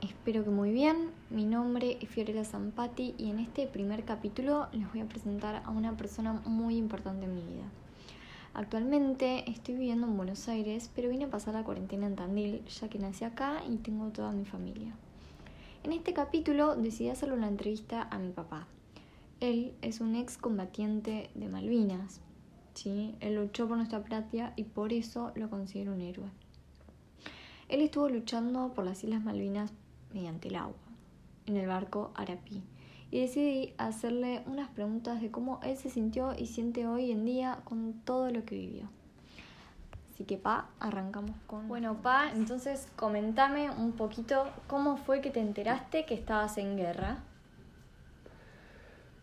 Espero que muy bien. Mi nombre es Fiorella Zampati y en este primer capítulo les voy a presentar a una persona muy importante en mi vida. Actualmente estoy viviendo en Buenos Aires, pero vine a pasar la cuarentena en Tandil, ya que nací acá y tengo toda mi familia. En este capítulo decidí hacerle una entrevista a mi papá. Él es un ex combatiente de Malvinas. ¿sí? Él luchó por nuestra patria y por eso lo considero un héroe. Él estuvo luchando por las Islas Malvinas mediante el agua, en el barco Arapí, y decidí hacerle unas preguntas de cómo él se sintió y siente hoy en día con todo lo que vivió. Así que, Pa, arrancamos con... Bueno, Pa, entonces comentame un poquito cómo fue que te enteraste que estabas en guerra.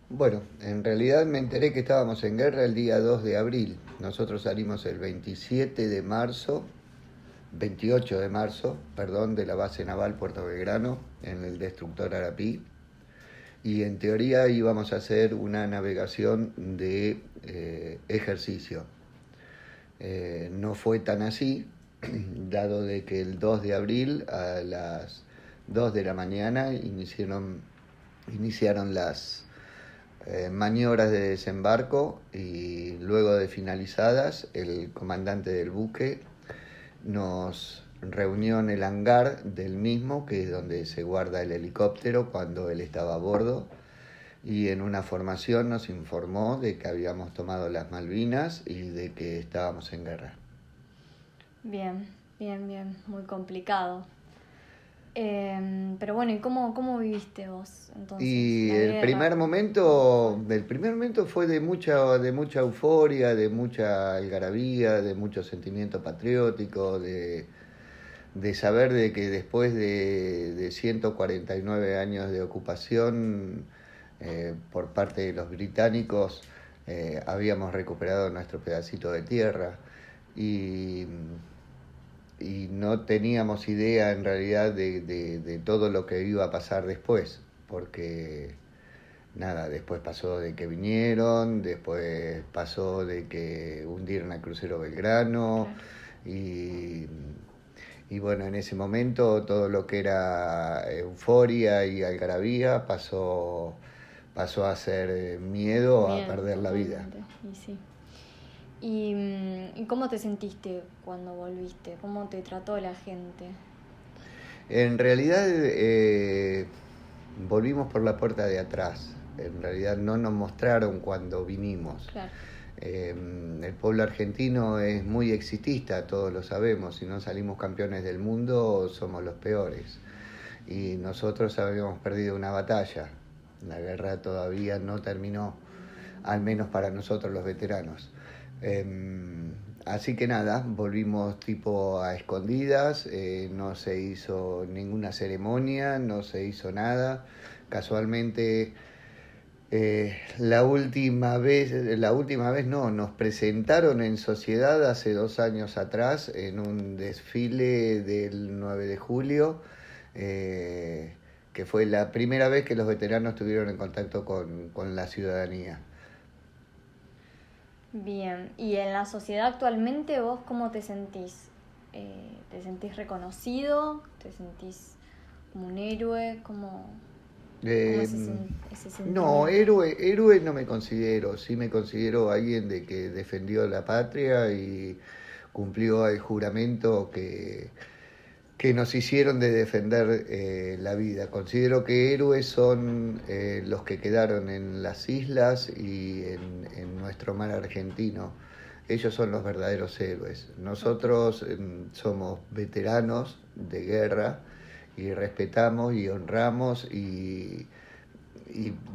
Bueno, en realidad me enteré que estábamos en guerra el día 2 de abril. Nosotros salimos el 27 de marzo 28 de marzo, perdón, de la base naval Puerto Belgrano en el destructor Arapí. Y en teoría íbamos a hacer una navegación de eh, ejercicio. Eh, no fue tan así, dado de que el 2 de abril a las 2 de la mañana iniciaron, iniciaron las eh, maniobras de desembarco y luego de finalizadas el comandante del buque nos reunió en el hangar del mismo, que es donde se guarda el helicóptero cuando él estaba a bordo, y en una formación nos informó de que habíamos tomado las Malvinas y de que estábamos en guerra. Bien, bien, bien, muy complicado. Em, pero bueno, ¿y cómo, cómo viviste vos entonces? Y el primer momento, el primer momento fue de mucha, de mucha euforia, de mucha algarabía, de mucho sentimiento patriótico, de, de saber de que después de, de 149 años de ocupación eh, por parte de los británicos, eh, habíamos recuperado nuestro pedacito de tierra y y no teníamos idea en realidad de, de, todo lo que iba a pasar después, porque nada, después pasó de que vinieron, después pasó de que hundieron al crucero Belgrano y, y bueno, en ese momento todo lo que era euforia y algarabía pasó, pasó a ser miedo a perder la vida. Y sí. Mm, ¿Y, cómo te sentiste cuando volviste? ¿Cómo te trató la gente? En realidad eh, volvimos por la puerta de atrás. En realidad no nos mostraron cuando vinimos. Eh, el pueblo argentino es muy exitista, todos lo sabemos. Si no salimos campeones del mundo, somos los peores. Y nosotros habíamos perdido una batalla. La guerra todavía no terminó, al menos para nosotros los veteranos. Em, así que nada, volvimos tipo a escondidas, eh, no se hizo ninguna ceremonia, no se hizo nada. Casualmente eh, la última vez, la última vez no, nos presentaron en sociedad hace dos años atrás en un desfile del 9 de julio, eh, que fue la primera vez que los veteranos estuvieron en contacto con la ciudadanía. Bien, y en la sociedad actualmente vos cómo te sentís? Eh, ¿Te sentís reconocido? ¿Te sentís como un héroe? ¿Cómo, eh, no, héroe, héroe no me considero, sí me considero alguien de que defendió la patria y cumplió el juramento que, que nos hicieron de defender eh, la vida. Considero que héroes son eh, los que quedaron en las islas y en, nuestro mar argentino. Ellos son los verdaderos héroes. Nosotros em, somos veteranos de guerra y respetamos y honramos y,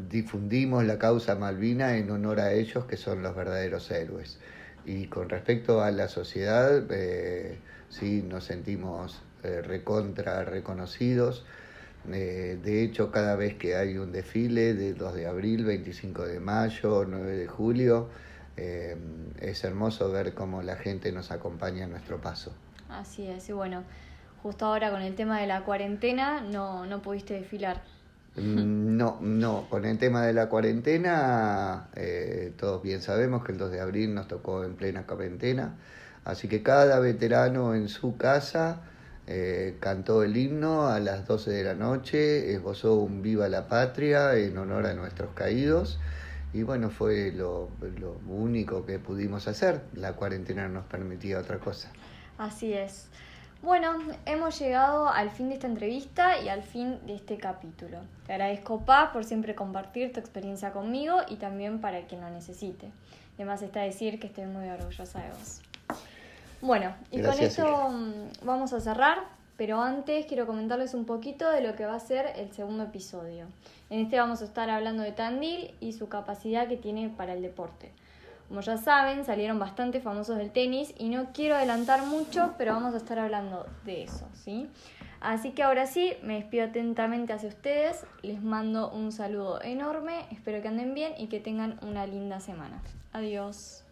difundimos la causa Malvina en honor a ellos que son los verdaderos héroes. Y con respecto a la sociedad, eh, sí nos sentimos eh, recontra reconocidos. Eh, de hecho, cada vez que hay un desfile de 2 de abril, 25 de mayo, 9 de julio, eh, es hermoso ver cómo la gente nos acompaña en nuestro paso. Así es, y bueno, justo ahora con el tema de la cuarentena no, no pudiste desfilar. Mm, no, no, con el tema de la cuarentena, todos bien sabemos que el 2 de abril nos tocó en plena cuarentena, así que cada veterano en su casa eh, cantó el himno a las 12 de la noche, esbozó un Viva la Patria en honor a nuestros caídos y bueno, fue lo, único que pudimos hacer, la cuarentena nos permitía otra cosa. Así es. Bueno, hemos llegado al fin de esta entrevista y al fin de este capítulo. Te agradezco, Paz, por siempre compartir tu experiencia conmigo y también para que lo necesite. Además está decir que estoy muy orgullosa de vos. Bueno, y con esto mm, vamos a cerrar, pero antes quiero comentarles un poquito de lo que va a ser el segundo episodio. En este vamos a estar hablando de Tandil y su capacidad que tiene para el deporte. Como ya saben, salieron bastante famosos del tenis y no quiero adelantar mucho, pero vamos a estar hablando de eso, ¿sí? Así que ahora sí, me despido atentamente hacia ustedes, les mando un saludo enorme, espero que anden bien y que tengan una linda semana. Adiós.